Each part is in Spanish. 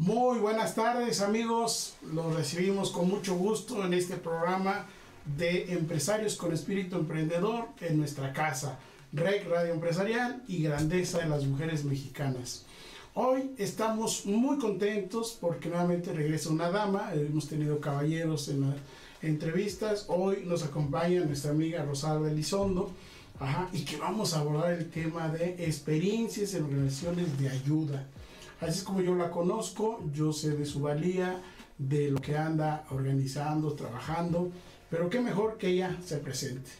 Muy buenas tardes amigos, los recibimos con mucho gusto en este programa de empresarios con espíritu emprendedor en nuestra casa, REC Radio Empresarial y Grandeza de las Mujeres Mexicanas. Hoy estamos muy contentos porque nuevamente regresa una dama, hemos tenido caballeros en las entrevistas, hoy nos acompaña nuestra amiga Rosalba Elizondo, ajá, y que vamos a abordar el tema de experiencias en organizaciones de ayuda. Así es como yo la conozco, yo sé de su valía, de lo que anda organizando, trabajando, pero qué mejor que ella se presente.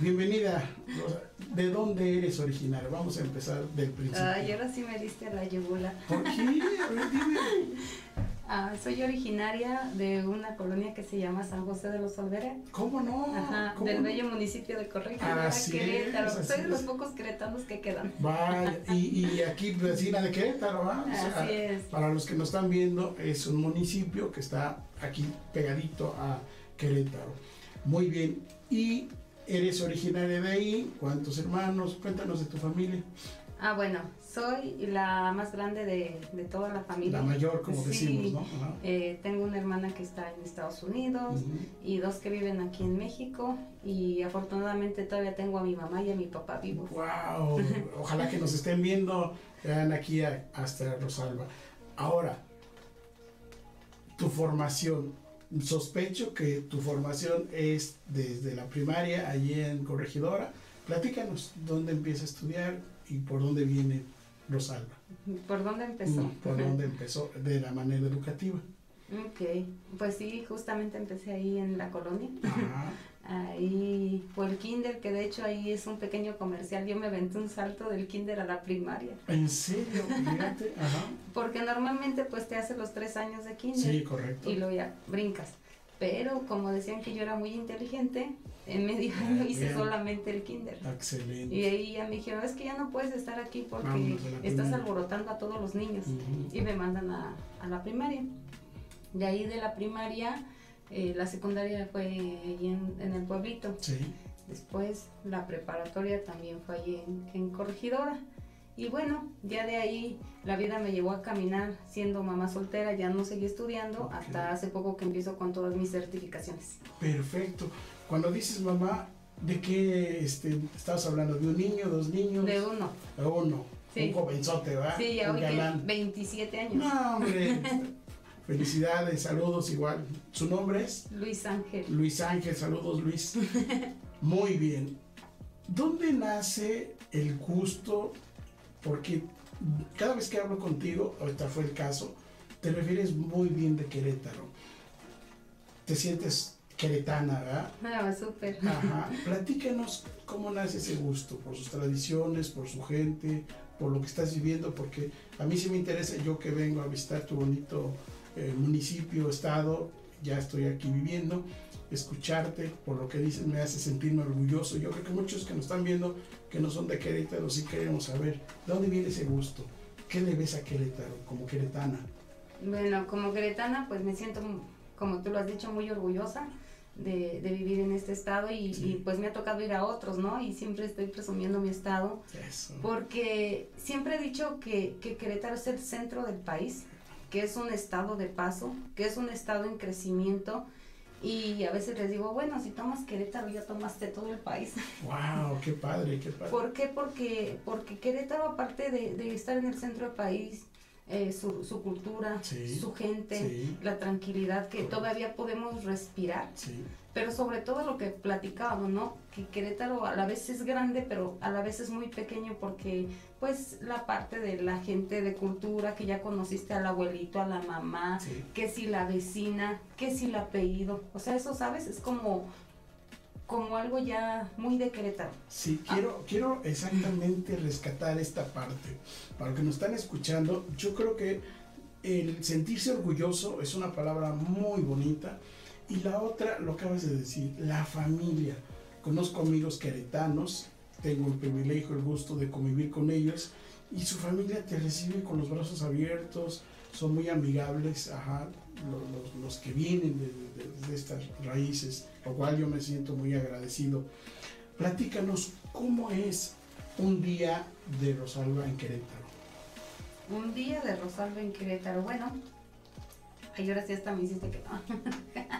Bienvenida, Rosa. ¿de dónde eres originaria? Vamos a empezar del principio. Ay, ahora sí me diste la yugular. ¿Por qué? A ver, dime. Ah, soy originaria de una colonia que se llama San José de los Olvera. ¿Cómo no? Ajá, ¿Cómo del no? bello municipio de Corregidora, es, Querétaro. así Soy de los es. pocos queretanos que quedan. Vaya, y, y aquí vecina de Querétaro, ¿va? O sea, Así es. Para los que nos están viendo, es un municipio que está aquí pegadito a Querétaro. Muy bien. ¿Y eres originaria de ahí? ¿Cuántos hermanos? Cuéntanos de tu familia. Ah, bueno, soy la más grande de, de toda la familia. La mayor, como Sí. decimos, ¿no? Ajá. Eh, tengo una hermana que está en Estados Unidos y dos que viven aquí en México y afortunadamente todavía tengo a mi mamá y a mi papá vivos. Wow, ojalá que nos estén viendo, vean aquí a- hasta Rosalba. Ahora, tu formación, sospecho que tu formación es desde la primaria allí en Corregidora. Platícanos dónde empieza a estudiar y por dónde viene Rosalba. ¿Por dónde empezó? Mm, Por dónde empezó de la manera educativa. Ok, pues sí, justamente empecé ahí en la colonia. Ajá. Ahí fue el kinder, que de hecho ahí es un pequeño comercial. Yo me aventé un salto del kinder a la primaria. ¿En serio? Fíjate. Ajá. Porque normalmente pues te hace los tres años de kinder Sí, correcto. y luego ya brincas. Pero como decían que yo era muy inteligente, en medio año hice Bien. solamente el kinder. Excelente. Y ahí ya me dijeron, es que ya no puedes estar aquí porque estás primaria". alborotando a todos los niños. Y me mandan a, a la primaria. De ahí de la primaria, eh, la secundaria fue allí en, en el pueblito. Sí. Después la preparatoria también fue allí en, en Corregidora. Y bueno, ya de ahí la vida me llevó a caminar siendo mamá soltera, ya no seguí estudiando hasta hace poco que empiezo con todas mis certificaciones. Perfecto. Cuando dices mamá, ¿de qué este, estabas hablando? ¿De un niño, dos niños? De uno. De uno. Sí. Un jovenzote, ¿verdad? Sí, ya un hoy que galán. 27 años. No, hombre. Felicidades, saludos igual. ¿Su nombre es? Luis Ángel. Luis Ángel, saludos Luis. Muy bien. ¿Dónde nace el gusto? Porque cada vez que hablo contigo, ahorita fue el caso, te refieres muy bien de Querétaro. Te sientes queretana, ¿verdad? Ah, súper. Ajá. Platícanos cómo nace ese gusto, por sus tradiciones, por su gente, por lo que estás viviendo, porque a mí sí me interesa, yo que vengo a visitar tu bonito eh, municipio, estado, ya estoy aquí viviendo, escucharte, por lo que dices, me hace sentirme orgulloso. Yo creo que muchos que nos están viendo, que no son de Querétaro, sí queremos saber, ¿de dónde viene ese gusto? ¿Qué le ves a Querétaro como queretana? Bueno, como queretana, pues me siento, como tú lo has dicho, muy orgullosa de, de vivir en este estado y, Sí. y, pues me ha tocado ir a otros, ¿no? Y siempre estoy presumiendo mi estado Eso. porque siempre he dicho que, que Querétaro es el centro del país, que es un estado de paso, que es un estado en crecimiento Y a veces les digo, bueno, si tomas Querétaro ya tomaste todo el país. ¡Wow! ¡Qué padre, qué padre! ¿Por qué? Porque, porque Querétaro, aparte de, de estar en el centro del país, eh, su, su, cultura, Sí, su gente, sí. la tranquilidad que Correcto. todavía podemos respirar, Sí, pero sobre todo lo que platicábamos, ¿no? Que Querétaro a la vez es grande, pero a la vez es muy pequeño porque pues la parte de la gente de cultura, que ya conociste al abuelito, a la mamá, sí. que si la vecina, que si el apellido, o sea, eso, ¿sabes? Es como, como algo ya muy de Querétaro. Sí, quiero, quiero exactamente rescatar esta parte. Para los que nos están escuchando, yo creo que el sentirse orgulloso es una palabra muy bonita. Y la otra, lo acabas de decir, la familia. Conozco amigos queretanos, tengo el privilegio, el gusto de convivir con ellos y su familia te recibe con los brazos abiertos, son muy amigables, ajá, lo- los, que vienen de estas raíces, lo cual yo me siento muy agradecido. Platícanos cómo es un día de Rosalba en Querétaro. Un día de Rosalba en Querétaro, bueno, ay, ahora sí hasta me hiciste que no.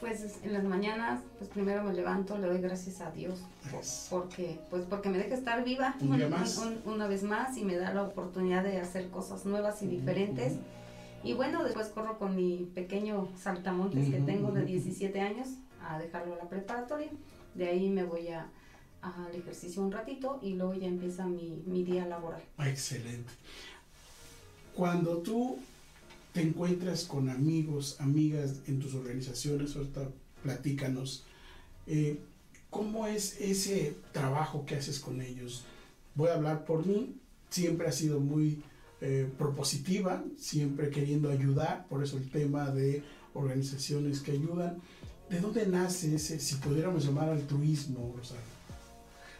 pues es- en las mañanas, pues primero me levanto, le doy gracias a Dios Yes. porque, pues porque me deja estar viva Un un- una vez más y me da la oportunidad de hacer cosas nuevas y diferentes. Y bueno, después corro con mi pequeño saltamontes que tengo de ujú. 17 años a dejarlo a la preparatoria. De ahí me voy a, al ejercicio un ratito y luego ya empieza mi, mi día laboral. Excelente. Cuando tú te encuentras con amigos, amigas en tus organizaciones, ahorita platícanos, eh, ¿cómo es ese trabajo que haces con ellos? Voy a hablar por mí, siempre ha sido muy eh, propositiva, siempre queriendo ayudar, por eso el tema de organizaciones que ayudan. ¿De dónde nace ese, si pudiéramos llamar altruismo, Rosario?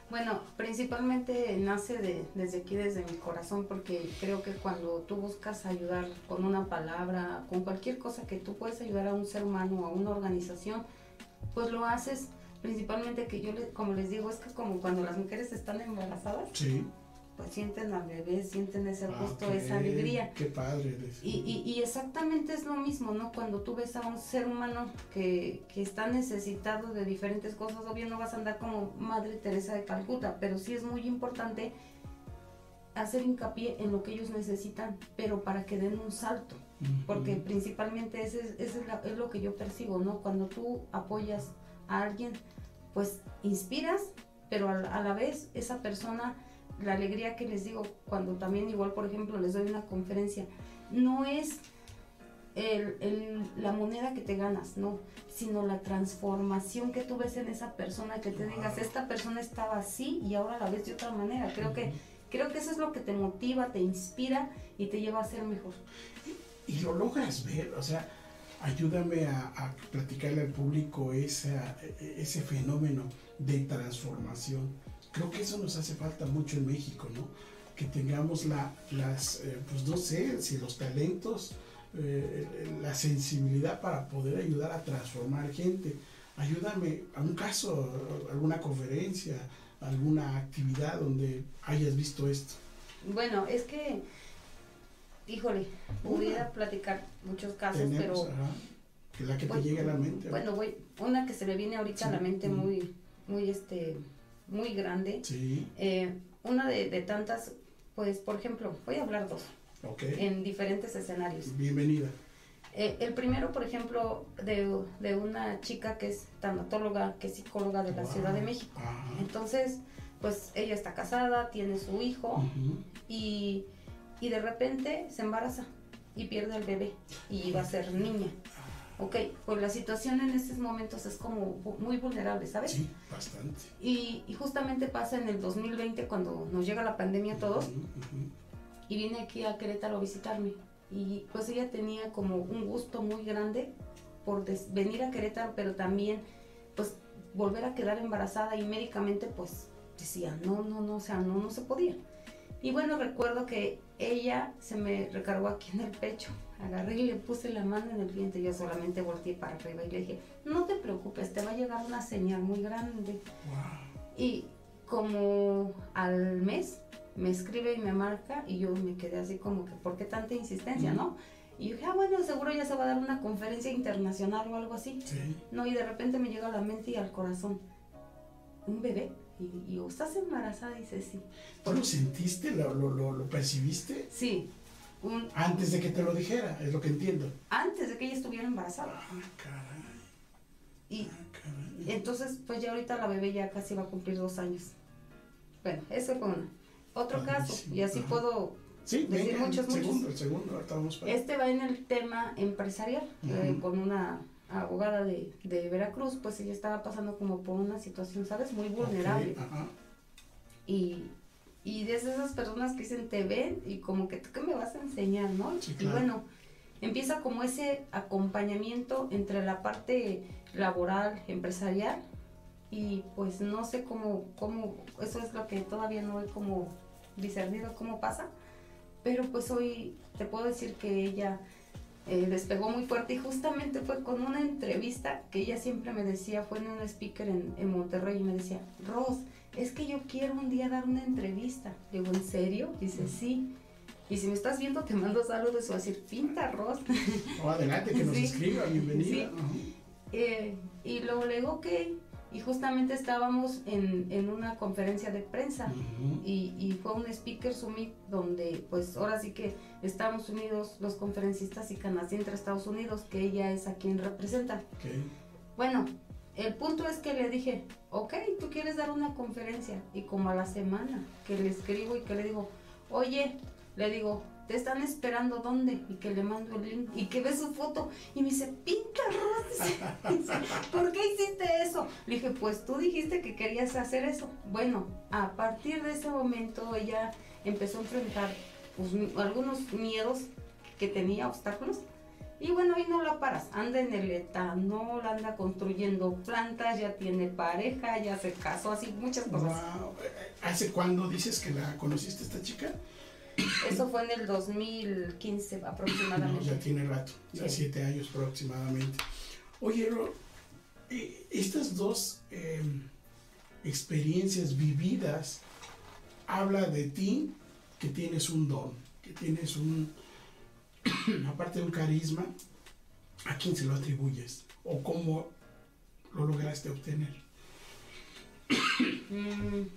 Bueno, principalmente nace de, desde aquí, desde mi corazón, porque creo que cuando tú buscas ayudar con una palabra, con cualquier cosa que tú puedes ayudar a un ser humano o a una organización, pues lo haces principalmente que yo, como les digo, es que como cuando las mujeres están embarazadas, Sí. Pues sienten al bebé, sienten ese Ah, gusto, esa alegría. Qué padre. Y, y, y exactamente es lo mismo, ¿no? Cuando tú ves a un ser humano que, que está necesitado de diferentes cosas, obvio no vas a andar como Madre Teresa de Calcuta, pero sí es muy importante hacer hincapié en lo que ellos necesitan, pero para que den un salto, porque principalmente ese, es- ese es, la- es lo que yo percibo, ¿no? Cuando tú apoyas a alguien, pues inspiras, pero a la vez esa persona, la alegría que les digo, cuando también igual, por ejemplo, les doy una conferencia, no es el- el- la moneda que te ganas, no, sino la transformación que tú ves en esa persona, que te digas, esta persona estaba así y ahora la ves de otra manera. Creo que, creo que eso es lo que te motiva, te inspira y te lleva a ser mejor. y lo logras ver, o sea, ayúdame a, a platicarle al público esa, e- ese fenómeno de transformación. Creo que eso nos hace falta mucho en México, ¿no? Que tengamos la, las, eh, pues no sé, si los talentos, eh, la sensibilidad para poder ayudar a transformar gente. Ayúdame a un caso, alguna conferencia, alguna actividad donde hayas visto esto. Bueno, es que, híjole, pudiera platicar muchos casos, Tenemos, pero ajá, que la que te Bueno, llegue a la mente. bueno, voy, una que se me viene ahorita a la mente muy, muy, este, muy grande. Sí, Eh, una de, de tantas, pues, por ejemplo, voy a hablar dos, en diferentes escenarios. Bienvenida. Eh, el primero, por ejemplo, de, de una chica que es tanatóloga, que es psicóloga de la Wow. Ciudad de México. Ajá. Entonces, pues ella está casada, tiene su hijo y, y de repente se embaraza y pierde al bebé y va a ser niña. Ok, pues la situación en estos momentos es como muy vulnerable, ¿sabes? Sí, bastante. Y, y justamente pasa en el 2020 cuando nos llega la pandemia a todos y vine aquí a Querétaro a visitarme. Y pues ella tenía como un gusto muy grande por venir a Querétaro, pero también pues volver a quedar embarazada y médicamente pues decía, no, no, no, o sea, no, no se podía. Y bueno, recuerdo que ella se me recargó aquí en el pecho, agarré y le puse la mano en el vientre, yo solamente volteé para arriba y le dije, no te preocupes, te va a llegar una señal muy grande. Wow. Y como al mes me escribe y me marca y yo me quedé así como que, ¿por qué tanta insistencia, Ujú. no? Y yo dije, ah, bueno, seguro ya se va a dar una conferencia internacional o algo así. Sí. No, y de repente me llega a la mente y al corazón, un bebé. Y, y yo, ¿estás embarazada? Y dice, sí. ¿Tú lo sentiste? ¿Lo, lo, lo, lo percibiste? Sí. Un, Antes de que te lo dijera, es lo que entiendo. antes de que ella estuviera embarazada. Ah, caray. Y Ah, caray. entonces, pues ya ahorita la bebé ya casi va a cumplir dos años. Bueno, eso fue una. Otro caso, y así Ajá. puedo Sí, decir venga, muchos, el muchos. segundo, el segundo, ahorita vamos para Este va en el tema empresarial, eh, con una abogada de, de Veracruz, pues ella estaba pasando como por una situación, ¿sabes? Muy vulnerable. Ok, ajá. Y, y desde esas personas que dicen, te ven y como que tú qué me vas a enseñar, ¿no? Sí, Y claro. bueno, empieza como ese acompañamiento entre la parte laboral, empresarial, y pues no sé cómo, cómo, eso es lo que todavía no he como discernido cómo pasa, pero pues hoy te puedo decir que ella eh, despegó muy fuerte y justamente fue con una entrevista que ella siempre me decía, fue en un speaker en, en Monterrey y me decía, Ros, es que yo quiero un día dar una entrevista. Digo, ¿en serio? Dice, sí. Y si me estás viendo, te mando saludos. O decir, pinta, Ros. Oh, adelante, que nos Sí. escriba, bienvenida. Sí. Eh, y luego le digo, ok. Y justamente estábamos en, en una conferencia de prensa. Y, y fue un speaker summit donde pues ahora sí que estamos unidos los conferencistas y Canadá entre Estados Unidos, que ella es a quien representa. Bueno, el punto es que le dije, ok, tú quieres dar una conferencia. Y como a la semana que le escribo y que le digo, oye, le digo, te están esperando dónde? Y que le mando el link y que ve su foto y me dice, pinta Ros", dice, ¿por qué hiciste eso? Le dije, pues tú dijiste que querías hacer eso. Bueno, a partir de ese momento ella empezó a enfrentar pues, algunos miedos que tenía, obstáculos. Y bueno, y no la paras, anda en el etanol, anda construyendo plantas, ya tiene pareja, ya se casó, así muchas cosas. Wow. Eh, ¿Hace cuándo dices que la conociste esta chica? Eso fue en el 2015 No, aproximadamente. ya tiene rato, ya Sí. siete años aproximadamente. Oye, Ro, eh, estas dos eh, experiencias vividas habla de ti que tienes un don, que tienes un, aparte de un carisma, ¿a quién se lo atribuyes? ¿O cómo lo lograste obtener? Mm,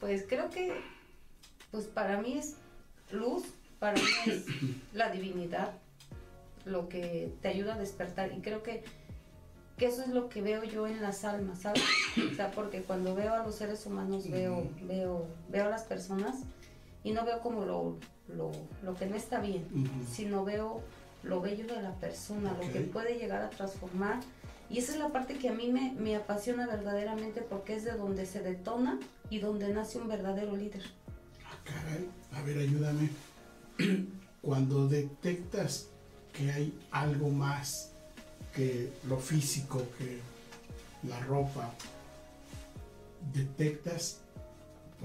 pues creo que, pues para mí es luz, para mí es la divinidad, lo que te ayuda a despertar. Y creo que, que eso es lo que veo yo en las almas, ¿sabes? O sea, porque cuando veo a los seres humanos, veo, veo, veo a las personas y no veo como lo, lo, lo que no está bien, sino veo lo bello de la persona, lo que puede llegar a transformar. Y esa es la parte que a mí me, me apasiona verdaderamente porque es de donde se detona y donde nace un verdadero líder. Ah, caray, a ver, ayúdame. Cuando detectas que hay algo más que lo físico, que la ropa, detectas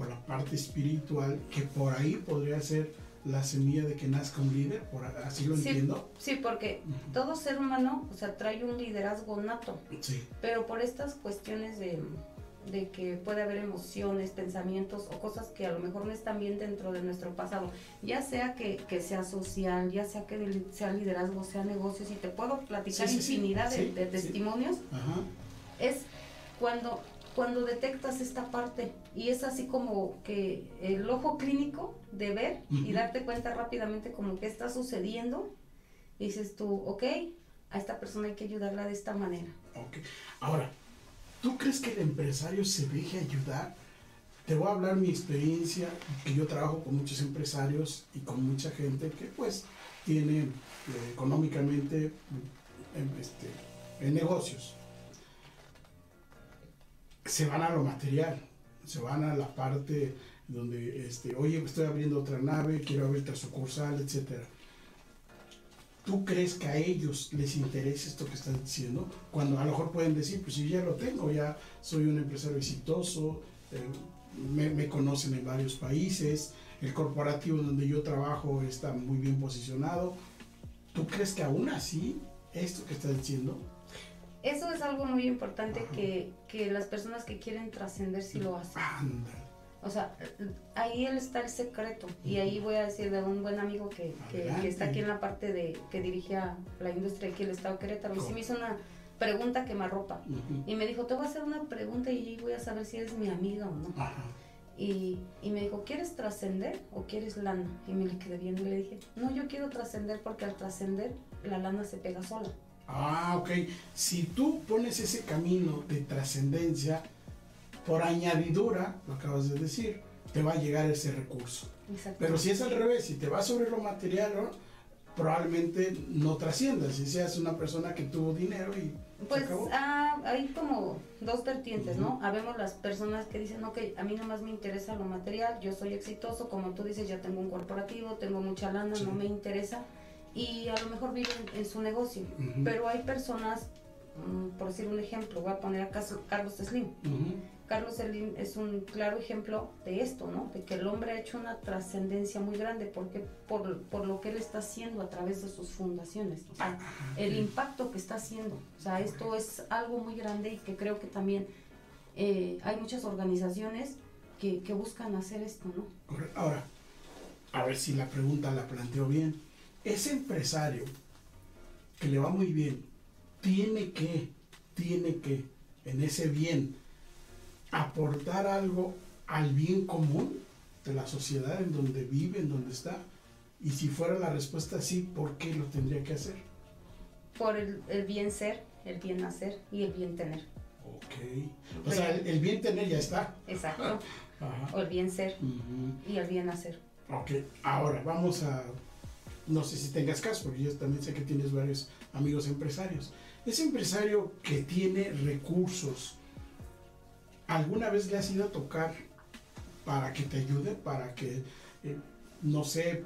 por la parte espiritual que por ahí podría ser la semilla de que nazca un líder, por así lo Sí. entiendo. Sí, porque todo ser humano, o sea, trae un liderazgo nato, Sí, pero por estas cuestiones de, de que puede haber emociones, pensamientos o cosas que a lo mejor no están bien dentro de nuestro pasado, ya sea que, que sea social, ya sea que sea liderazgo, sea negocios, y te puedo platicar Sí, sí, sí. infinidad de, testimonios, ajá, es cuando, cuando detectas esta parte y es así como que el ojo clínico de ver y Ujú. darte cuenta rápidamente como que está sucediendo, dices tú, ok, a esta persona hay que ayudarla de esta manera. ok. Ahora, ¿tú crees que el empresario se deje ayudar? Te voy a hablar mi experiencia, que yo trabajo con muchos empresarios y con mucha gente que pues tiene eh, económicamente em, este, en negocios. Se van a lo material, se van a la parte donde, este, oye, estoy abriendo otra nave, quiero abrir otra sucursal, etcétera. ¿Tú crees que a ellos les interesa esto que estás diciendo? Cuando a lo mejor pueden decir, pues si ya lo tengo, ya soy un empresario exitoso, eh, me, me conocen en varios países, el corporativo donde yo trabajo está muy bien posicionado. ¿Tú crees que aún así esto que estás diciendo? Eso es algo muy importante que, que las personas que quieren trascender sí lo hacen. O sea, ahí está el secreto. Y ahí voy a decir de un buen amigo que, que, está aquí en la parte de que dirigía la industria aquí en el Estado de Querétaro. Y sí me hizo una pregunta que me arropa. Y me dijo, te voy a hacer una pregunta y voy a saber si eres mi amiga o no. Y, y, me dijo, ¿quieres trascender o quieres lana? Y me le quedé viendo y le dije, no, yo quiero trascender porque al trascender la lana se pega sola. Ah, ok. Si tú pones ese camino de trascendencia, por añadidura, lo acabas de decir, te va a llegar ese recurso. Pero si es al revés, si te vas sobre lo material, probablemente no trasciendas, si seas una persona que tuvo dinero y... Pues ah, hay como dos vertientes, ¿no? Habemos las personas que dicen, ok, a mí nomás me interesa lo material, yo soy exitoso, como tú dices, ya tengo un corporativo, tengo mucha lana, no me interesa, y a lo mejor viven en su negocio. Pero hay personas, mm, por decir un ejemplo, voy a poner a Carlos Slim. Carlos Slim es un claro ejemplo de esto, ¿no? De que el hombre ha hecho una trascendencia muy grande porque por, por, lo que él está haciendo a través de sus fundaciones, o sea, el impacto que está haciendo. O sea, esto es algo muy grande y que creo que también eh, hay muchas organizaciones que, que buscan hacer esto, ¿no? Ahora, a ver si la pregunta la planteo bien ese empresario que le va muy bien, tiene que, tiene que, en ese bien, aportar algo al bien común de la sociedad en donde vive, en donde está. Y si fuera la respuesta sí, ¿por qué lo tendría que hacer? Por el, bien ser, el bien hacer y el bien tener. Ok. O sea, el, bien tener ya está. Exacto. O el bien ser y el bien hacer. Ok. Ahora vamos a no sé si tengas caso, porque yo también sé que tienes varios amigos empresarios. Ese empresario que tiene recursos, ¿alguna vez le has ido a tocar para que te ayude, para que, eh, no sé,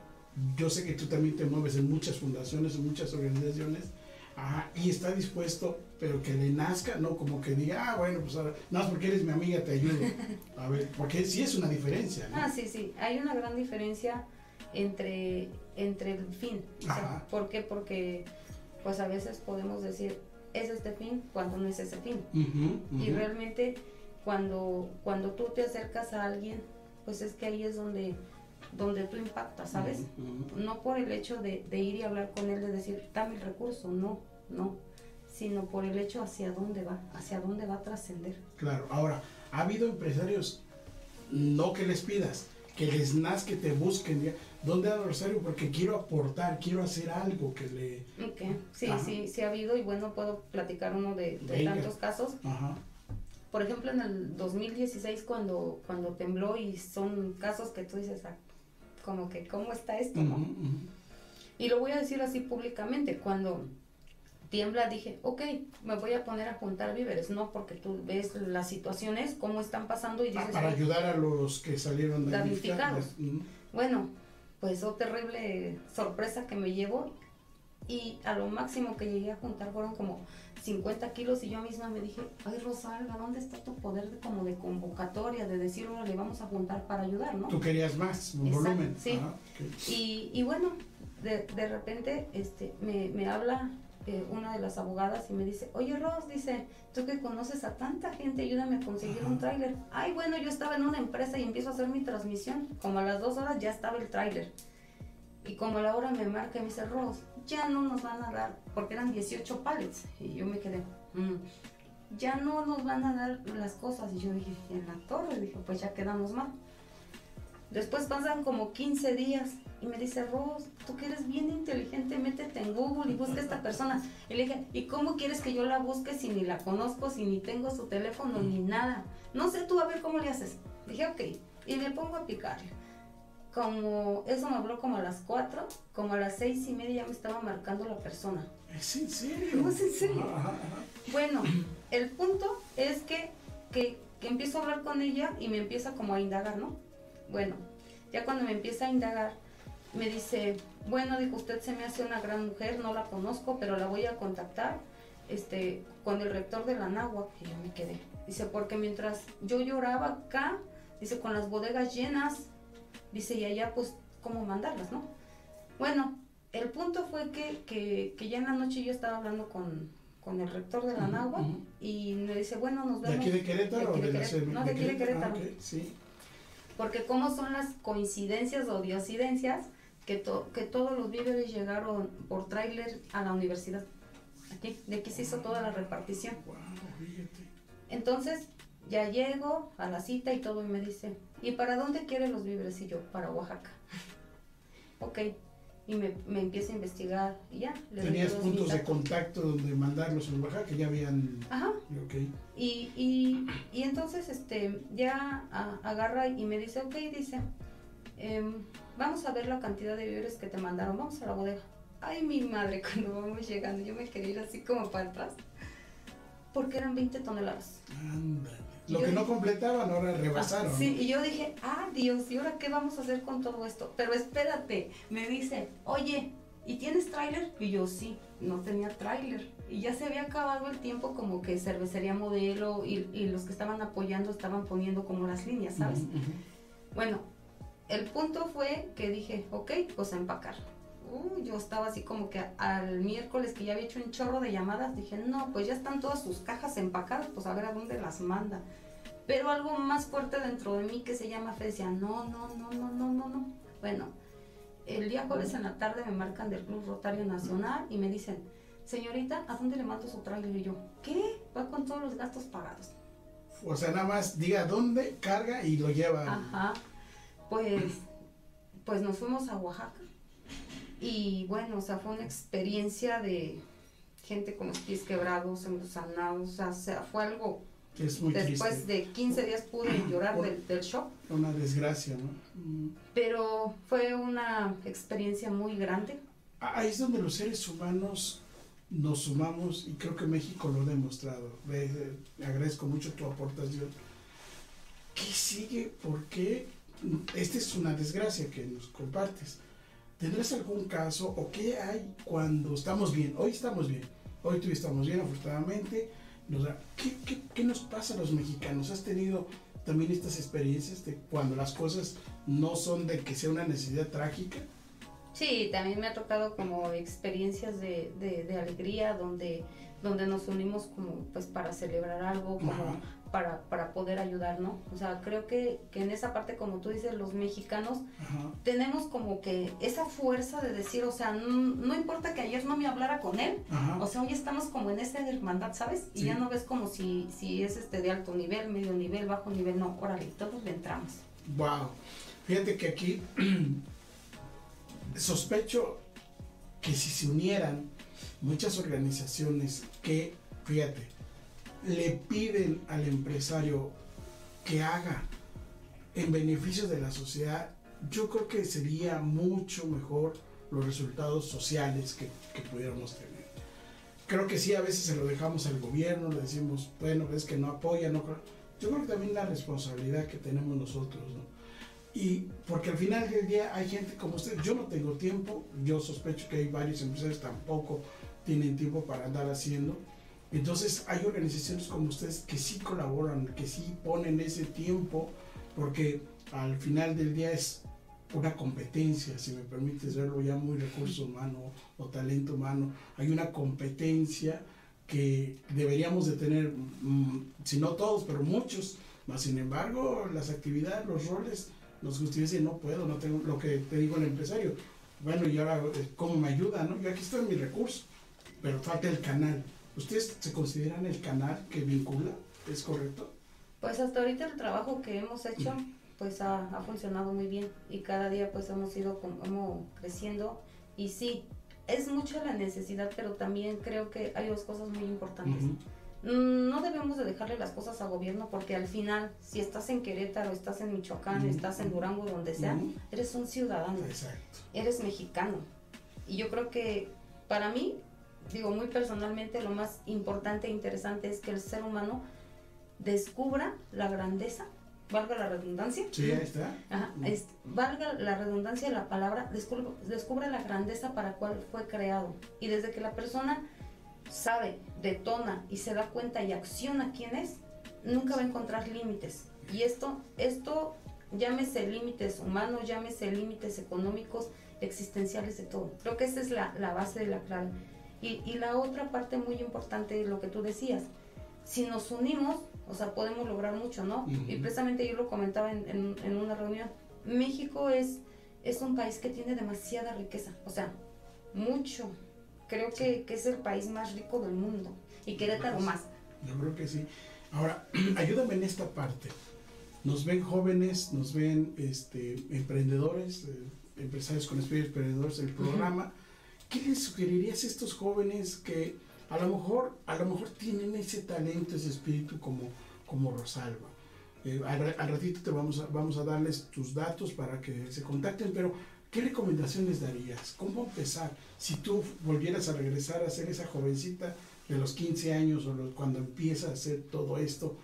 yo sé que tú también te mueves en muchas fundaciones, en muchas organizaciones, y está dispuesto, pero que le nazca, no como que diga, ah, bueno, pues ahora, más porque eres mi amiga te ayudo. A ver, porque sí es una diferencia. Ah, sí, sí, hay una gran diferencia entre, entre el fin. ¿Por qué? Porque pues a veces podemos decir, es este fin cuando no es ese fin. Y realmente cuando, cuando tú te acercas a alguien, pues es que ahí es donde, donde tú impactas, ¿sabes? No por el hecho de, de, ir y hablar con él, de decir, dame el recurso, no, no, sino por el hecho hacia dónde va, hacia dónde va a trascender. Claro, ahora, ha habido empresarios, no que les pidas, que les nazca, que te busquen, ¿Dónde da Rosario? Porque quiero aportar, quiero hacer algo que le... Sí, sí, sí ha habido y bueno, puedo platicar uno de, tantos casos. Ajá. Por ejemplo, en el 2016 cuando, cuando tembló y son casos que tú dices, ah, como que, ¿cómo está esto? Y lo voy a decir así públicamente, cuando tiembla dije, ok, me voy a poner a juntar víveres, ¿no? Porque tú ves las situaciones, cómo están pasando y dices... para ayudar a los que salieron damnificados. Bueno, pues oh terrible sorpresa que me llevo y a lo máximo que llegué a juntar fueron como 50 kilos y yo misma me dije, ay Rosalga, ¿dónde está tu poder de, como de convocatoria, de decir, le vamos a juntar para ayudar, ¿no? Tú querías más, un volumen. Sí, y, y, bueno, de, de repente este, me, me habla eh, una de las abogadas y me dice, oye Ross, dice, tú que conoces a tanta gente, ayúdame a conseguir un tráiler. Ay, bueno, yo estaba en una empresa y empiezo a hacer mi transmisión. Como a las dos horas ya estaba el tráiler. Y como a la hora me marca y me dice, Ross, ya no nos van a dar, porque eran 18 pallets. Y yo me quedé, mm, ya no nos van a dar las cosas. Y yo dije, en la torre, dije, pues ya quedamos mal. Después pasan como 15 días y me dice, Ros, tú que eres bien inteligente, métete en Google y busca a esta persona. Y le dije, ¿y cómo quieres que yo la busque si ni la conozco, si ni tengo su teléfono, ni nada? No sé tú, a ver cómo le haces. Dije, ok, y me pongo a picar. Como, eso me habló como a las 4, como a las 6 y media ya me estaba marcando la persona. ¿Es en serio? No, es en serio. Bueno, el punto es que, que, que empiezo a hablar con ella y me empieza como a indagar, ¿no? Bueno, ya cuando me empieza a indagar, me dice, bueno, dijo, usted se me hace una gran mujer, no la conozco, pero la voy a contactar este, con el rector de la Nahua, que yo me quedé. Dice, porque mientras yo lloraba acá, dice, con las bodegas llenas, dice, y allá pues, ¿cómo mandarlas, no? Bueno, el punto fue que, que, que ya en la noche yo estaba hablando con, con el rector de la uh y me dice, bueno, nos vemos. ¿De aquí de Querétaro? De, de, no, de aquí de Querétaro. Ah, sí. Porque cómo son las coincidencias o diosidencias que, que todos los víveres llegaron por tráiler a la universidad. Aquí, de aquí se hizo toda la repartición. Entonces, ya llego a la cita y todo y me dice, ¿y para dónde quieren los víveres? Y yo, para Oaxaca. ok, y me, me empieza a investigar y ya. ¿Tenías puntos de contacto donde mandarlos en Oaxaca? Ya habían... Ajá. Okay. Y, y, y, entonces este, ya agarra y me dice, ok, dice, em, vamos a ver la cantidad de víveres que te mandaron, vamos a la bodega. Ay, mi madre, cuando vamos llegando, yo me quería ir así como para atrás, porque eran 20 toneladas. Ándale. Lo que no completaban ahora rebasaron. sí, y yo dije, ah, Dios, ¿y ahora qué vamos a hacer con todo esto? Pero espérate, me dice, oye, ¿y tienes tráiler? Y yo, sí, no tenía tráiler. Y ya se había acabado el tiempo como que cervecería modelo y, los que estaban apoyando estaban poniendo como las líneas, ¿sabes? Bueno, el punto fue que dije, ok, pues a empacar. Uh, yo estaba así como que al miércoles que ya había hecho un chorro de llamadas, dije, no, pues ya están todas sus cajas empacadas, pues a ver a dónde las manda. Pero algo más fuerte dentro de mí que se llama fe decía, no, no, no, no, no, no, no. Bueno, el día jueves en la tarde me marcan del Club Rotario Nacional y me dicen, señorita, ¿a dónde le mando su trailer? Y yo, ¿qué? Va con todos los gastos pagados. O sea, nada más diga dónde, carga y lo lleva. Ajá. Pues, pues nos fuimos a Oaxaca y bueno, o sea, fue una experiencia de gente con los pies quebrados, embusanados, o sea, fue algo... Es muy Después de 15 días pude llorar del, del, shock. Una desgracia, ¿no? Mm. Pero fue una experiencia muy grande. Ahí es donde los seres humanos nos sumamos y creo que México lo ha demostrado. Le agradezco mucho tu aportación. ¿Qué sigue? ¿Por qué? Esta es una desgracia que nos compartes. ¿Tendrás algún caso o qué hay cuando estamos bien? Hoy estamos bien, hoy tú estamos bien, afortunadamente. ¿qué, qué, qué, nos pasa a los mexicanos? ¿Has tenido también estas experiencias de cuando las cosas no son de que sea una necesidad trágica? Sí, también me ha tocado como experiencias de, de, de alegría donde, donde nos unimos como pues para celebrar algo, como para, para poder ayudar, ¿no? O sea, creo que, que en esa parte, como tú dices, los mexicanos tenemos como que esa fuerza de decir, o sea, no, importa que ayer no me hablara con él, o sea, hoy estamos como en esa hermandad, ¿sabes? Y ya no ves como si, si es este de alto nivel, medio nivel, bajo nivel, no, órale, todos le entramos. Wow. Fíjate que aquí sospecho que si se unieran muchas organizaciones que, fíjate, le piden al empresario que haga en beneficio de la sociedad, yo creo que sería mucho mejor los resultados sociales que, pudiéramos tener. Creo que sí, a veces se lo dejamos al gobierno, le decimos, bueno, es que no apoya, no. Yo creo que también la responsabilidad que tenemos nosotros, ¿no? Y porque al final del día hay gente como usted, yo no tengo tiempo, yo sospecho que hay varios empresarios tampoco tienen tiempo para andar haciendo entonces hay organizaciones como ustedes que sí colaboran, que sí ponen ese tiempo, porque al final del día es una competencia, si me permites verlo ya muy recurso humano o talento humano, hay una competencia que deberíamos de tener, mm, si no todos, pero muchos, más sin embargo las actividades, los roles, nos justifican, no puedo, no tengo lo que te digo el empresario, bueno, y ahora, eh, ¿cómo me ayuda? No? Yo aquí estoy en mi recurso, pero falta el canal. ¿Ustedes se consideran el canal que vincula? ¿Es correcto? Pues hasta ahorita el trabajo que hemos hecho pues ha, funcionado muy bien y cada día pues hemos ido como, creciendo y sí, es mucho la necesidad, pero también creo que hay dos cosas muy importantes. Mm, no debemos de dejarle las cosas a gobierno porque al final, si estás en Querétaro, estás en Michoacán, estás en Durango, donde sea, eres un ciudadano, Exacto. eres mexicano. Y yo creo que para mí digo muy personalmente, lo más importante e interesante es que el ser humano descubra la grandeza, valga la redundancia. Sí, ahí está. valga la redundancia de la palabra, descubra, descubra la grandeza para cual fue creado. Y desde que la persona sabe, detona y se da cuenta y acciona quién es, nunca va a encontrar límites. Y esto, esto llámese límites humanos, llámese límites económicos, existenciales de todo. Creo que esa es la, la base de la clave. Y, la otra parte muy importante es lo que tú decías. si nos unimos, o sea, podemos lograr mucho, ¿no? Y precisamente yo lo comentaba en, en, una reunión. México es, es un país que tiene demasiada riqueza, o sea, mucho. Creo que, que es el país más rico del mundo y Querétaro más. Yo creo que sí. Ahora, ayúdame en esta parte. Nos ven jóvenes, nos ven este, emprendedores, eh, empresarios con espíritu emprendedores del programa. ¿Qué les sugerirías a estos jóvenes que a lo mejor, a lo mejor tienen ese talento, ese espíritu como, como Rosalba? Eh, al, ratito te vamos a, vamos a darles tus datos para que se contacten, pero ¿qué recomendaciones darías? ¿Cómo empezar? Si tú volvieras a regresar a ser esa jovencita de los 15 años o cuando empieza a hacer todo esto,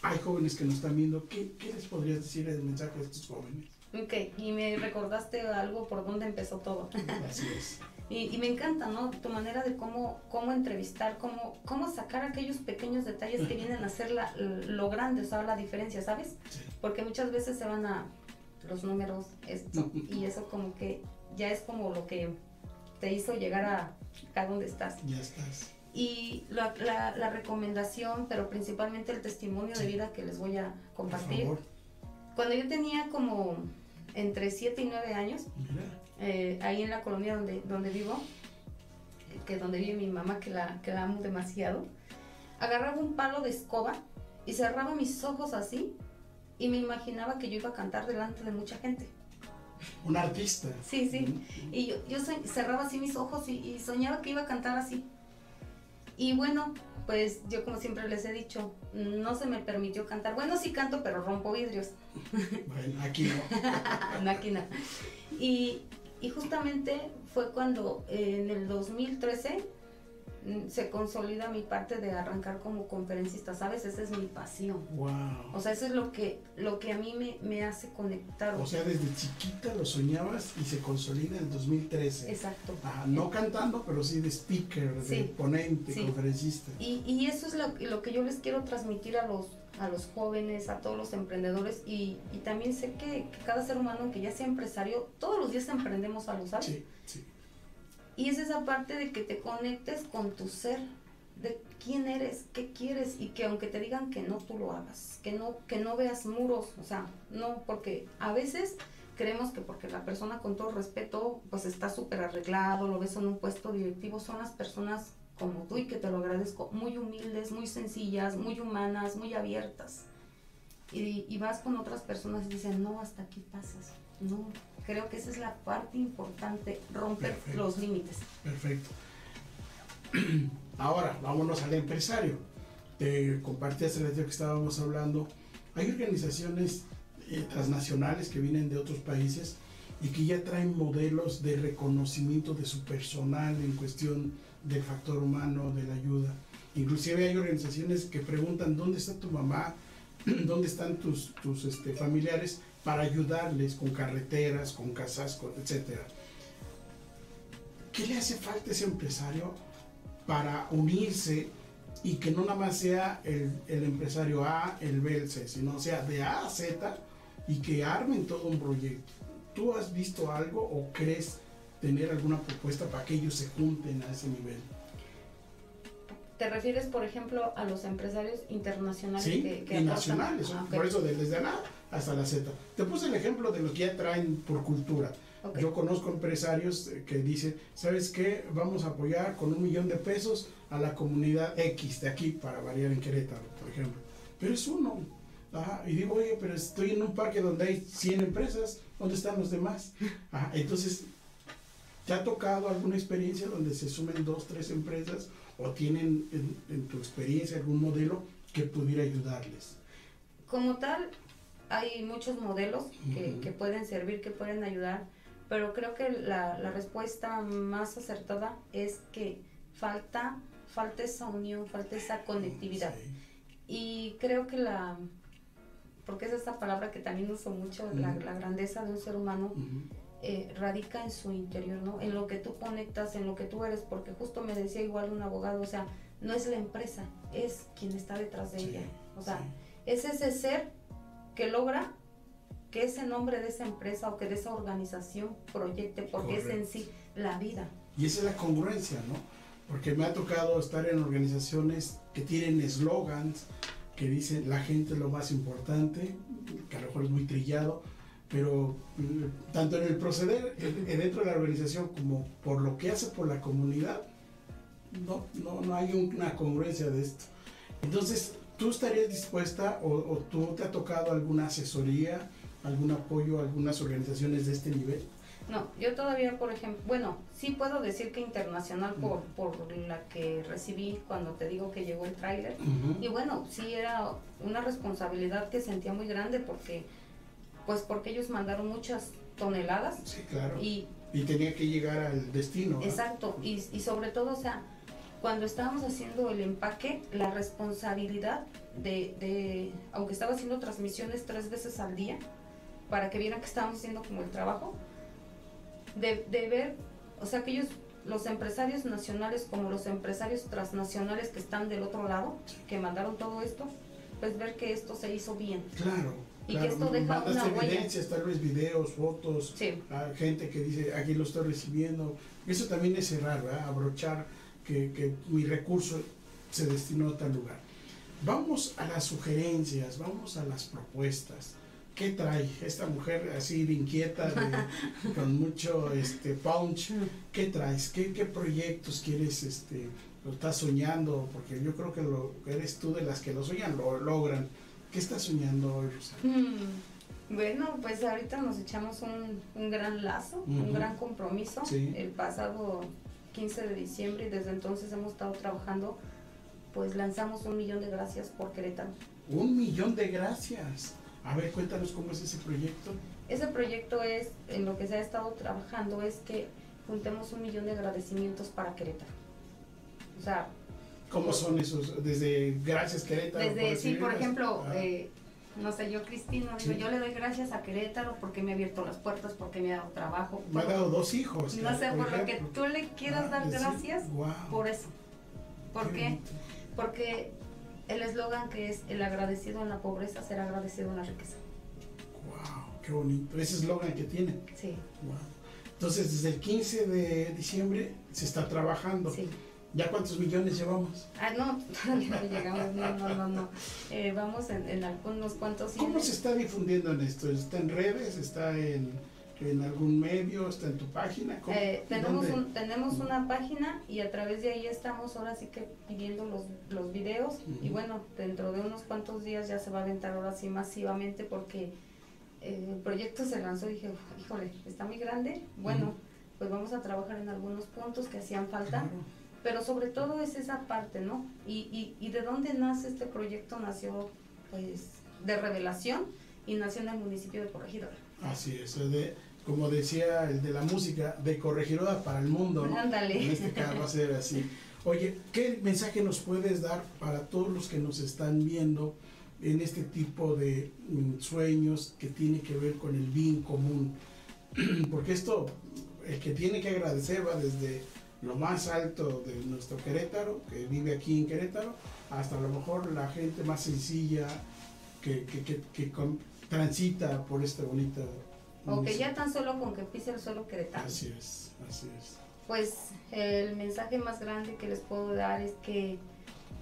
hay jóvenes que nos están viendo, ¿qué, qué les podrías decir el mensaje a estos jóvenes? Ok, y me recordaste algo por donde empezó todo. Así es. Y, y, me encanta, ¿no? Tu manera de cómo, cómo entrevistar, cómo, cómo sacar aquellos pequeños detalles que vienen a hacer la, lo grande, o sea, la diferencia, ¿sabes? Porque muchas veces se van a los números, esto, y eso como que ya es como lo que te hizo llegar a acá donde estás. Ya estás y la, la, recomendación, pero principalmente el testimonio de vida que les voy a compartir. Cuando yo tenía como entre 7 y 9 años, eh, ahí en la colonia donde, donde vivo, que donde vive mi mamá, que la, que la amo demasiado, agarraba un palo de escoba y cerraba mis ojos así y me imaginaba que yo iba a cantar delante de mucha gente. Un artista. Sí, sí. Y yo, yo cerraba así mis ojos y, y soñaba que iba a cantar así. Y bueno, pues yo como siempre les he dicho, no se me permitió cantar. Bueno, sí canto, pero rompo vidrios. Bueno, aquí no. aquí no. Y, y justamente fue cuando en el 2013 Mm, se consolida mi parte de arrancar como conferencista, ¿sabes? Esa es mi pasión. Wow. O sea, eso es lo que, lo que a mí me, me hace conectar. O sea, desde chiquita lo soñabas y se consolida en el 2013. Exacto. no cantando, pero sí de speaker, de ponente, conferencista. Y, y, eso es lo, lo, que yo les quiero transmitir a los, a los jóvenes, a todos los emprendedores y, y también sé que, que, cada ser humano que ya sea empresario, todos los días emprendemos algo, ¿sabes? Sí, sí. Y es esa parte de que te conectes con tu ser, de quién eres, qué quieres y que aunque te digan que no, tú lo hagas, que no, que no veas muros, o sea, no, porque a veces creemos que porque la persona con todo respeto pues está súper arreglado, lo ves en un puesto directivo, son las personas como tú y que te lo agradezco, muy humildes, muy sencillas, muy humanas, muy abiertas. Y, y vas con otras personas y dicen, no, hasta aquí pasas, no, Creo que esa es la parte importante, romper los límites. Perfecto. Ahora, vámonos al empresario. Te compartí hace rato que estábamos hablando. Hay organizaciones eh, transnacionales que vienen de otros países y que ya traen modelos de reconocimiento de su personal en cuestión del factor humano, de la ayuda. Inclusive hay organizaciones que preguntan dónde está tu mamá, dónde están tus, tus este, familiares para ayudarles con carreteras, con casas, etc. ¿Qué le hace falta a ese empresario para unirse y que no nada más sea el, empresario A, el B, el C, sino sea de A a Z y que armen todo un proyecto? ¿Tú has visto algo o crees tener alguna propuesta para que ellos se junten a ese nivel? ¿Te refieres, por ejemplo, a los empresarios internacionales sí, que, y nacionales? Ah, por eso, desde nada hasta la Z. Te puse el ejemplo de los que ya traen por cultura. Yo conozco empresarios eh, que dicen, ¿sabes qué? Vamos a apoyar con un millón de pesos a la comunidad X de aquí, para variar en Querétaro, por ejemplo. Pero es uno. y digo, oye, pero estoy en un parque donde hay 100 empresas, ¿dónde están los demás? entonces, ¿te ha tocado alguna experiencia donde se sumen dos, tres empresas o tienen en, en tu experiencia algún modelo que pudiera ayudarles? Como tal, hay muchos modelos que, que, pueden servir, que pueden ayudar, pero creo que la, la, respuesta más acertada es que falta, falta esa unión, falta esa conectividad. Y creo que la, porque es esta palabra que también uso mucho, la, la, grandeza de un ser humano, eh, radica en su interior, ¿no? En lo que tú conectas, en lo que tú eres, porque justo me decía igual un abogado, o sea, no es la empresa, es quien está detrás de ella. O sea, es ese ser que logra que ese nombre de esa empresa o que de esa organización proyecte, porque es en sí la vida. Y esa es la congruencia, ¿no? porque me ha tocado estar en organizaciones que tienen eslogans que dicen la gente es lo más importante, que a lo mejor es muy trillado, pero mm, tanto en el proceder dentro de la organización como por lo que hace por la comunidad, no, no, no hay una congruencia de esto. Entonces, ¿tú estarías dispuesta o, o, tú te ha tocado alguna asesoría, algún apoyo a algunas organizaciones de este nivel? No, yo todavía, por ejemplo, bueno, sí puedo decir que internacional por, por la que recibí cuando te digo que llegó el tráiler. Y bueno, sí era una responsabilidad que sentía muy grande porque, pues porque ellos mandaron muchas toneladas. Sí, claro. Y, y tenía que llegar al destino. Exacto, y, y sobre todo, o sea, cuando estábamos haciendo el empaque, la responsabilidad de, de, aunque estaba haciendo transmisiones tres veces al día, para que vieran que estábamos haciendo como el trabajo, de, de ver, o sea, que ellos, los empresarios nacionales como los empresarios transnacionales que están del otro lado, que mandaron todo esto, pues ver que esto se hizo bien. Claro. Y que esto deja una huella. evidencias, tal vez videos, fotos, Sí. a gente que dice, aquí lo estoy recibiendo. Eso también es cerrar, ¿verdad? Abrochar que, que mi recurso se destinó a tal lugar. Vamos a las sugerencias, vamos a las propuestas. ¿Qué trae esta mujer así de inquieta, de- con mucho este, punch? ¿Qué traes? ¿Qué, qué proyectos quieres, este, lo estás soñando? Porque yo creo que lo, eres tú de las que lo soñan, lo logran. ¿Qué estás soñando hoy, Rosa? Mm, Bueno, pues ahorita nos echamos un, un gran lazo, un gran compromiso. Sí. El pasado 15 de diciembre y desde entonces hemos estado trabajando, pues lanzamos un millón de gracias por Querétaro. Un millón de gracias. A ver, cuéntanos cómo es ese proyecto. Ese proyecto es, en lo que se ha estado trabajando, es que juntemos un millón de agradecimientos para Querétaro. O sea, ¿Cómo son esos? Desde gracias Querétaro. Desde, sí, por ejemplo, Ah, eh, no sé, yo Cristina, digo, Sí. yo le doy gracias a Querétaro porque me ha abierto las puertas, porque me ha dado trabajo. me ha dado dos hijos. no sé, por lo que tú le quieras Ah, dar decir, gracias guau, por eso. ¿Por qué? bonito. Porque el eslogan que es el agradecido en la pobreza será agradecido en la riqueza. Wow, qué bonito. Ese eslogan que tiene. Sí, Wow. Entonces, desde el 15 de diciembre se está trabajando. sí. ¿Ya cuántos millones llevamos? Ah, no, todavía no llegamos, no, no, no, no. Eh, vamos en, en algunos cuantos ¿Cómo se está difundiendo en esto? ¿Está en redes? ¿Está en, en algún medio? ¿Está en tu página? Eh, tenemos, un, tenemos una página y a través de ahí estamos ahora sí que pidiendo los, los videos y bueno, dentro de unos cuantos días ya se va a aventar ahora sí masivamente porque eh, el proyecto se lanzó y dije, "Uf, híjole, está muy grande, bueno, pues vamos a trabajar en algunos puntos que hacían falta, Claro. Pero sobre todo es esa parte, ¿no? Y, y, y de dónde nace este proyecto nació pues de revelación y nació en el municipio de Corregidora. Así es, es de, como decía el de la música, de corregidora para el mundo, ¿no? Ándale. En este caso va a ser así. Oye, ¿qué mensaje nos puedes dar para todos los que nos están viendo en este tipo de mm, sueños que tiene que ver con el bien común? Porque esto, el que tiene que agradecer va desde lo más alto de nuestro Querétaro, que vive aquí en Querétaro, hasta a lo mejor la gente más sencilla que, que, que, que con- transita por esta bonita... O que ya tan solo con que pise el suelo queretano. Así es, así es. Pues el mensaje más grande que les puedo dar es que,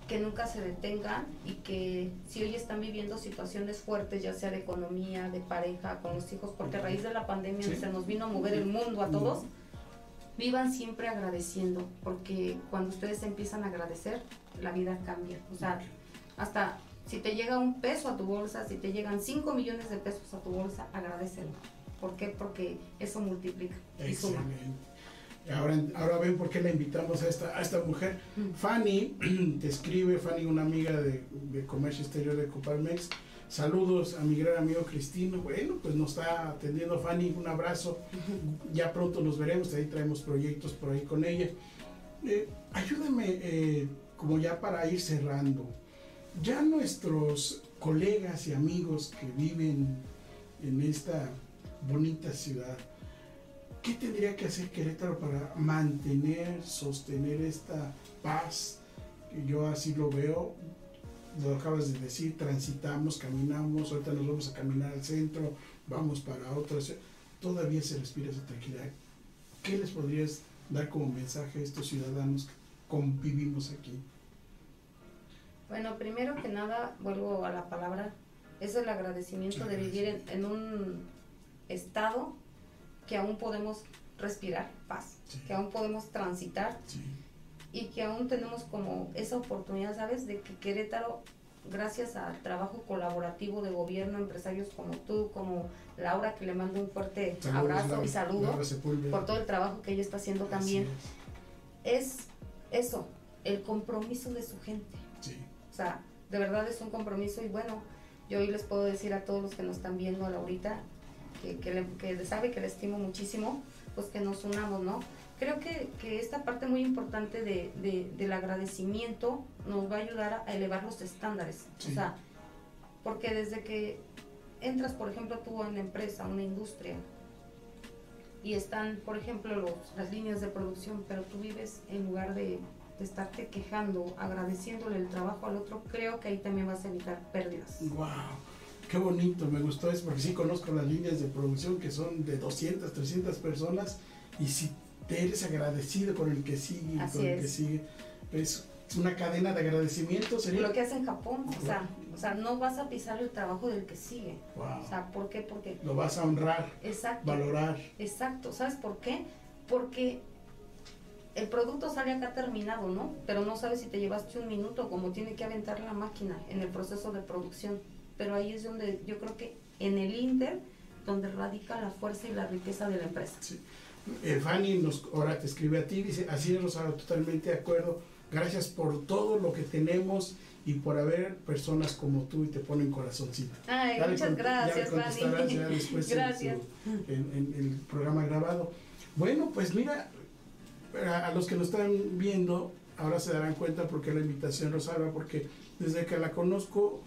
que nunca se detengan y que si hoy están viviendo situaciones fuertes, ya sea de economía, de pareja, con los hijos, porque a raíz de la pandemia Sí. se nos vino a mover el mundo a todos, vivan siempre agradeciendo, porque cuando ustedes empiezan a agradecer, la vida cambia. O sea, hasta si te llega un peso a tu bolsa, si te llegan 5 millones de pesos a tu bolsa, agradecelo. ¿Por qué? Porque eso multiplica y suma. Excelente. Ahora, ahora ven por qué la invitamos a esta, a esta mujer. Mm. Fanny te escribe, Fanny, una amiga de, de Comercio Exterior de Coparmex. Saludos a mi gran amigo Cristino. Bueno, pues nos está atendiendo Fanny. Un abrazo. Ya pronto nos veremos. Ahí traemos proyectos por ahí con ella. Eh, ayúdame, eh, como ya para ir cerrando. Ya nuestros colegas y amigos que viven en esta bonita ciudad, ¿qué tendría que hacer Querétaro para mantener, sostener esta paz? Yo así lo veo, lo acabas de decir, transitamos, caminamos, ahorita nos vamos a caminar al centro, vamos para otra ciudad, todavía se respira esa tranquilidad. ¿Qué les podrías dar como mensaje a estos ciudadanos convivimos aquí? Bueno, primero que nada, vuelvo a la palabra, es el agradecimiento de vivir en, en, un estado que aún podemos respirar paz, Sí. que aún podemos transitar Sí, y que aún tenemos como esa oportunidad, ¿sabes? De que Querétaro, gracias al trabajo colaborativo de gobierno, empresarios como tú, como Laura, que le mando un fuerte Saludos, abrazo Laura- y saludo por todo el trabajo que ella está haciendo también, es eso, el compromiso de su gente. Sí, O sea, de verdad es un compromiso y bueno, yo hoy les puedo decir a todos los que nos están viendo a Laurita, que, que, le- que sabe que le estimo muchísimo, pues que nos unamos, ¿no? Creo que, que esta parte muy importante de, de- del agradecimiento nos va a ayudar a elevar los estándares. Sí. O sea, porque desde que entras, por ejemplo, tú a una empresa, una industria, y están, por ejemplo, los, las líneas de producción, pero tú vives en lugar de, de estarte quejando, agradeciéndole el trabajo al otro, creo que ahí también vas a evitar pérdidas. wow, qué bonito, me gustó eso porque sí conozco las líneas de producción que son de 200, 300 personas y si te eres agradecido con el que sigue Así con el que sigue, es una cadena de agradecimiento, sería. Lo que hace en Japón, o sea, o sea, no vas a pisar el trabajo del que sigue. Wow. O sea, ¿por qué? Porque, Lo vas a honrar, exacto. valorar. Exacto, ¿sabes por qué? Porque el producto sale acá terminado, ¿no? Pero no sabes si te llevaste un minuto, como tiene que aventar la máquina en el proceso de producción. Pero ahí es donde yo creo que en el Inter, donde radica la fuerza y la riqueza de la empresa. Sí. Eh, Fanny nos, ahora te escribe a ti, dice, así es Rosario, totalmente de acuerdo. Gracias por todo lo que tenemos y por haber personas como tú y te ponen corazoncito. Ay, muchas gracias, ya Fanny. ya después en Gracias. su- En, en el programa grabado. Bueno, pues mira, a, a los que nos están viendo, ahora se darán cuenta por qué la invitación Rosalba, porque desde que la conozco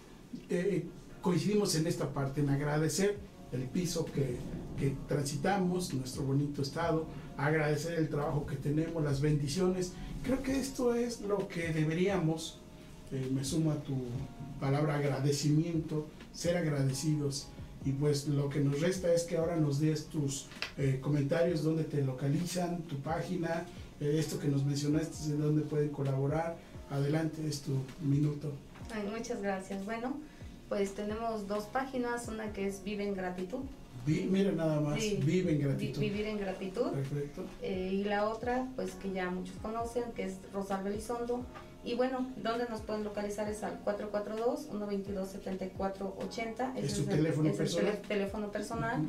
eh, coincidimos en esta parte, en agradecer el piso que, que transitamos, nuestro bonito estado, agradecer el trabajo que tenemos, las bendiciones. Creo que esto es lo que deberíamos, eh, me sumo a tu palabra agradecimiento, ser agradecidos. Y pues lo que nos resta es que ahora nos des tus eh, comentarios, dónde te localizan, tu página, eh, esto que nos mencionaste, de dónde pueden colaborar. Adelante, es tu minuto. Ay, muchas gracias. Bueno, pues tenemos dos páginas, una que es Vive en Gratitud, Vi- mira nada más, Sí. vive en gratitud. Vivir en Gratitud. Perfecto. Eh, y la otra, pues que ya muchos conocen, que es Rosalba Elizondo. Y bueno, ¿dónde nos pueden localizar? Es al 442-122-7480. ¿Es el- teléfono es personal? teléfono personal. Ujú.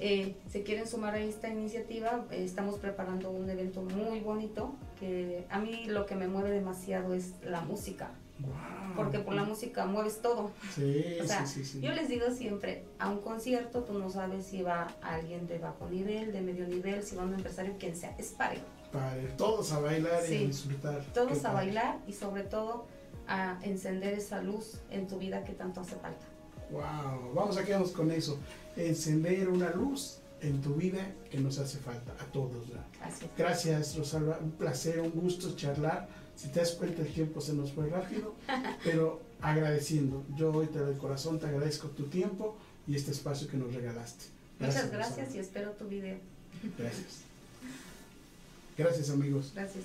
Eh, si quieren sumar a esta iniciativa, eh, estamos preparando un evento muy bonito, que a mí lo que me mueve demasiado es la música, Wow. porque por la música mueves todo. Sí, O sea, sí, sí, sí. Yo les digo siempre, a un concierto tú no sabes si va alguien de bajo nivel, de medio nivel, si va un empresario, quien sea, es parejo. Padre, todos a bailar y a disfrutar. Todos Qué a padre. bailar y sobre todo a encender esa luz en tu vida que tanto hace falta. Wow, vamos a quedarnos con eso. Encender una luz en tu vida que nos hace falta a todos. Así. Gracias, Rosalba. Un placer, un gusto charlar. Si te das cuenta, el tiempo se nos fue rápido, pero agradeciendo. Yo hoy te doy corazón, te agradezco tu tiempo y este espacio que nos regalaste. Muchas gracias y espero tu video. Gracias. Gracias, amigos. Gracias.